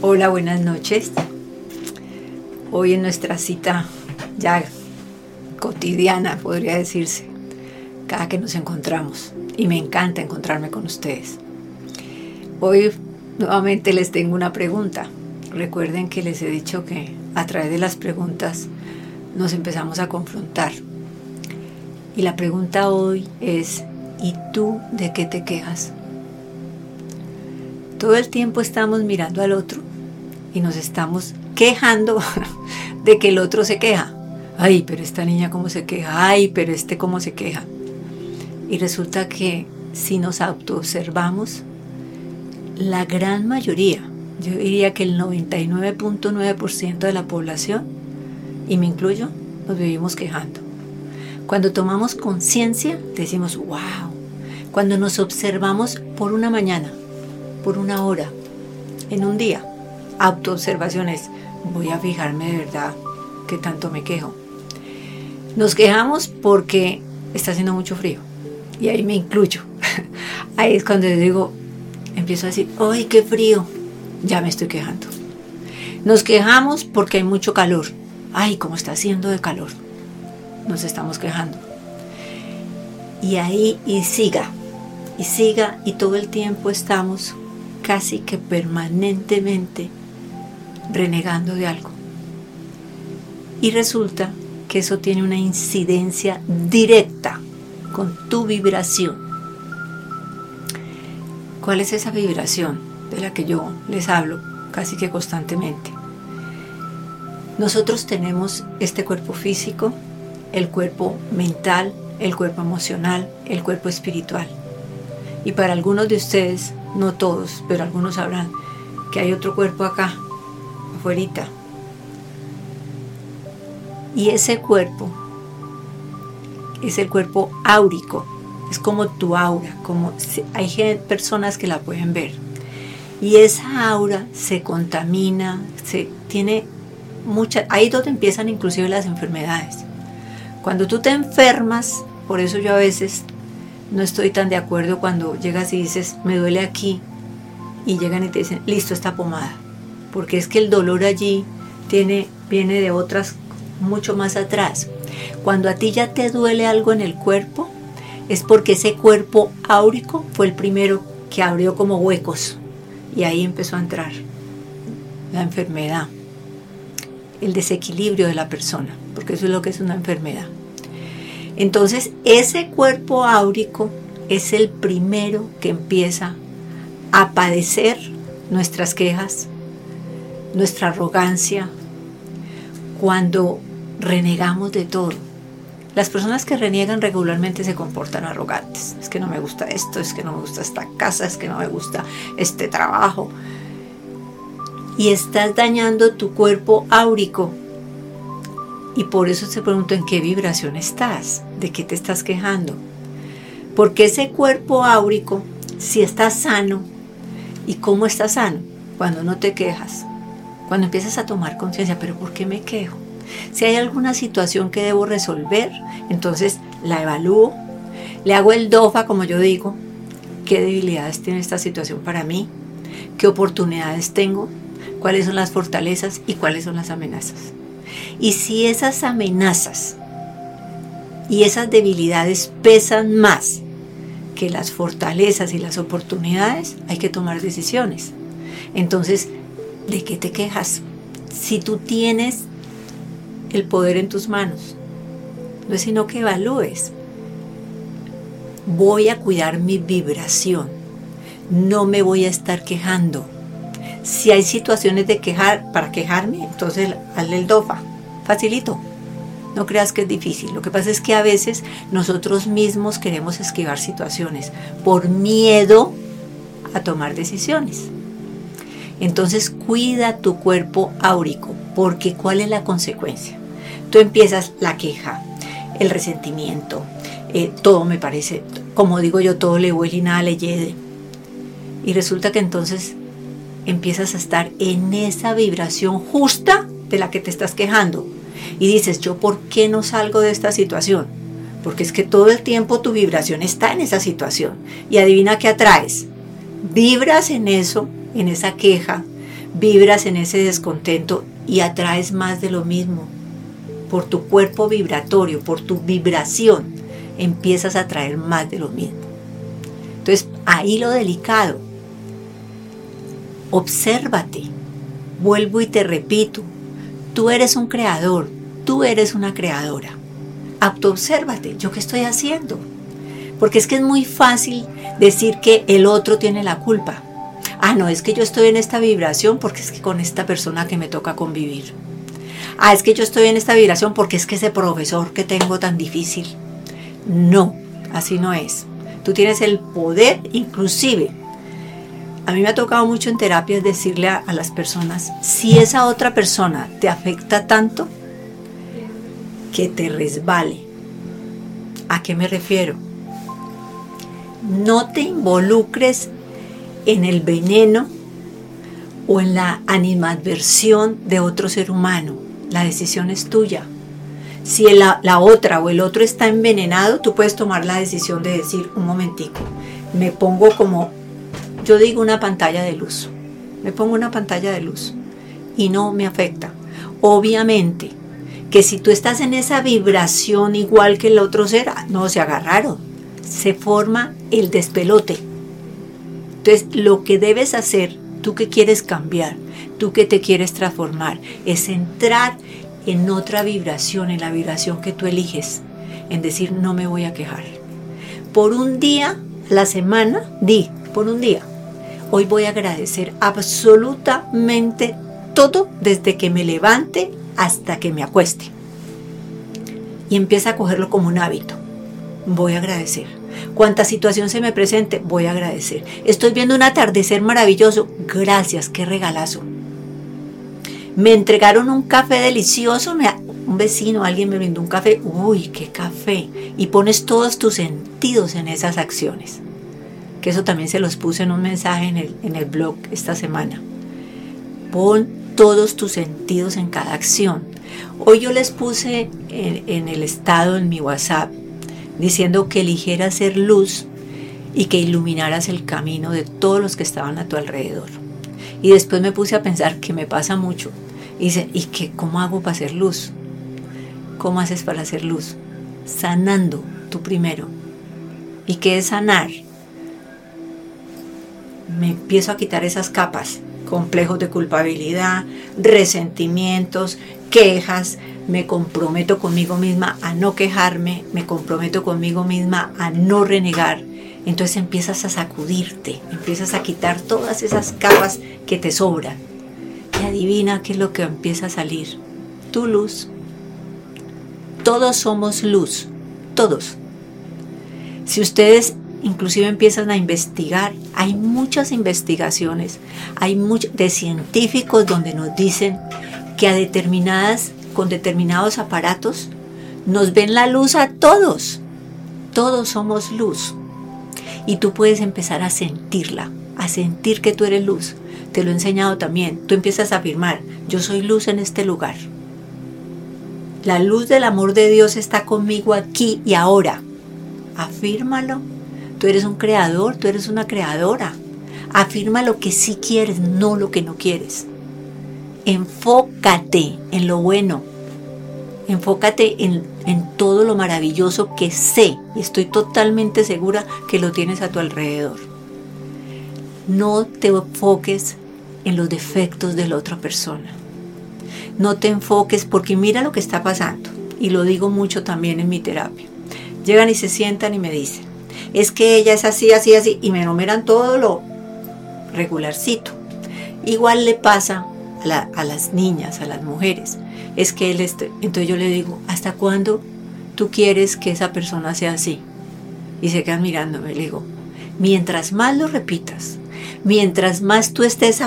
Hola, buenas noches. Hoy en nuestra cita ya cotidiana, podría decirse, cada que nos encontramos. Y me encanta encontrarme con ustedes. Hoy nuevamente les tengo una pregunta. Recuerden que les he dicho que a través de las preguntas nos empezamos a confrontar. Y la pregunta hoy es, ¿y tú de qué te quejas? Todo el tiempo estamos mirando al otro y nos estamos quejando de que el otro se queja. Ay, pero esta niña cómo se queja. Ay, pero este cómo se queja. Y resulta que si nos autoobservamos, la gran mayoría, yo diría que el 99.9% de la población, y me incluyo, nos vivimos quejando. Cuando tomamos conciencia, decimos, wow. Cuando nos observamos por una mañana, por una hora, en un día. Autoobservaciones. Voy a fijarme de verdad que tanto me quejo. Nos quejamos porque está haciendo mucho frío. Y ahí me incluyo. ahí es cuando digo, empiezo a decir, ¡ay, qué frío! Ya me estoy quejando. Nos quejamos porque hay mucho calor. ¡Ay, cómo está haciendo de calor! Nos estamos quejando. Y ahí, y siga, y siga, y todo el tiempo estamos casi que permanentemente renegando de algo. Y resulta que eso tiene una incidencia directa con tu vibración. ¿Cuál es esa vibración de la que yo les hablo casi que constantemente? Nosotros tenemos este cuerpo físico, el cuerpo mental, el cuerpo emocional, el cuerpo espiritual. Y para algunos de ustedes no todos, pero algunos sabrán que hay otro cuerpo acá, afuera. Y ese cuerpo es el cuerpo áurico, es como tu aura, como hay personas que la pueden ver. Y esa aura se contamina, se tiene muchas, ahí donde empiezan inclusive las enfermedades. Cuando tú te enfermas, por eso yo a veces no estoy tan de acuerdo cuando llegas y dices, me duele aquí, y llegan y te dicen, listo, esta pomada. Porque es que el dolor allí viene de otras mucho más atrás. Cuando a ti ya te duele algo en el cuerpo, es porque ese cuerpo áurico fue el primero que abrió como huecos. Y ahí empezó a entrar la enfermedad, el desequilibrio de la persona, porque eso es lo que es una enfermedad. Entonces, ese cuerpo áurico es el primero que empieza a padecer nuestras quejas, nuestra arrogancia, cuando renegamos de todo. Las personas que reniegan regularmente se comportan arrogantes. Es que no me gusta esto, es que no me gusta esta casa, es que no me gusta este trabajo. Y estás dañando tu cuerpo áurico y por eso se pregunto en qué vibración estás, de qué te estás quejando. Porque ese cuerpo áurico, si está sano, ¿y cómo está sano? Cuando no te quejas, cuando empiezas a tomar conciencia, pero ¿por qué me quejo? Si hay alguna situación que debo resolver, entonces la evalúo, le hago el DOFA, como yo digo, qué debilidades tiene esta situación para mí, qué oportunidades tengo, cuáles son las fortalezas y cuáles son las amenazas. Y si esas amenazas y esas debilidades pesan más que las fortalezas y las oportunidades, hay que tomar decisiones. Entonces, ¿de qué te quejas? Si tú tienes el poder en tus manos, no es sino que evalúes. Voy a cuidar mi vibración. No me voy a estar quejando si hay situaciones de quejar, para quejarme, entonces hazle el DOFA. Facilito. No creas que es difícil. Lo que pasa es que a veces nosotros mismos queremos esquivar situaciones por miedo a tomar decisiones. Entonces cuida tu cuerpo áurico, porque ¿cuál es la consecuencia? Tú empiezas la queja, el resentimiento, eh, todo me parece, como digo yo, todo le huele y nada le llegue. Y resulta que entonces empiezas a estar en esa vibración justa de la que te estás quejando. Y dices, ¿yo por qué no salgo de esta situación? Porque es que todo el tiempo tu vibración está en esa situación. Y adivina qué atraes. Vibras en eso, en esa queja, vibras en ese descontento y atraes más de lo mismo. Por tu cuerpo vibratorio, por tu vibración, empiezas a atraer más de lo mismo. Entonces, ahí lo delicado. Obsérvate. Vuelvo y te repito, tú eres un creador, tú eres una creadora. Autoobsérvate, ¿yo qué estoy haciendo? Porque es que es muy fácil decir que el otro tiene la culpa. Ah, no, es que yo estoy en esta vibración porque es que con esta persona que me toca convivir. Ah, es que yo estoy en esta vibración porque es que ese profesor que tengo tan difícil. No, así no es. Tú tienes el poder, inclusive. A mí me ha tocado mucho en terapia decirle a, a las personas, si esa otra persona te afecta tanto, que te resbale. ¿A qué me refiero? No te involucres en el veneno o en la animadversión de otro ser humano. La decisión es tuya. Si la, la, otra o el otro está envenenado, tú puedes tomar la decisión de decir, un momentico, me pongo como, yo digo una pantalla de luz, me pongo una pantalla de luz y no me afecta. Obviamente que si tú estás en esa vibración igual que el otro ser, no se agarraron, se forma el despelote. Entonces, lo que debes hacer, tú que quieres cambiar, tú que te quieres transformar, es entrar en otra vibración, en la vibración que tú eliges, en decir, no me voy a quejar. Por un día, la semana, di, por un día, hoy voy a agradecer absolutamente todo desde que me levante hasta que me acueste. Y empieza a cogerlo como un hábito. Voy a agradecer. Cuanta situación se me presente, voy a agradecer. Estoy viendo un atardecer maravilloso. Gracias, qué regalazo. Me entregaron un café delicioso. Un vecino, alguien me brindó un café. Uy, qué café. Y pones todos tus sentidos en esas acciones. Que eso también se los puse en un mensaje en el, en el blog esta semana. Pon todos tus sentidos en cada acción. Hoy yo les puse en, en el estado en mi WhatsApp diciendo que eligieras ser luz y que iluminaras el camino de todos los que estaban a tu alrededor. Y después me puse a pensar que me pasa mucho. Y dice, ¿y qué, cómo hago para hacer luz? ¿Cómo haces para hacer luz? Sanando tú primero. ¿Y qué es sanar? Me empiezo a quitar esas capas complejos de culpabilidad, resentimientos, quejas, me comprometo conmigo misma a no quejarme, me comprometo conmigo misma a no renegar. Entonces empiezas a sacudirte, empiezas a quitar todas esas capas que te sobran. Y adivina qué es lo que empieza a salir. Tu luz. Todos somos luz, todos. Si ustedes inclusive empiezan a investigar. Hay muchas investigaciones, hay muchos de científicos donde nos dicen que a determinadas, con determinados aparatos, nos ven la luz a todos. Todos somos luz. Y tú puedes empezar a sentirla, a sentir que tú eres luz. Te lo he enseñado también. Tú empiezas a afirmar, yo soy luz en este lugar. La luz del amor de Dios está conmigo aquí y ahora. Afírmalo Tú eres un creador, tú eres una creadora. Afirma lo que sí quieres, no lo que no quieres. Enfócate en lo bueno. Enfócate en, en todo lo maravilloso que sé y estoy totalmente segura que lo tienes a tu alrededor. No te enfoques en los defectos de la otra persona. No te enfoques porque mira lo que está pasando. Y lo digo mucho también en mi terapia. Llegan y se sientan y me dicen, es que ella es así, así, así, y me enumeran todo lo regularcito. Igual le pasa a, las niñas, a las mujeres. Es que él, entonces yo le digo, ¿hasta cuándo tú quieres que esa persona sea así? Y se quedan mirándome, le digo, mientras más lo repitas, mientras más tú estés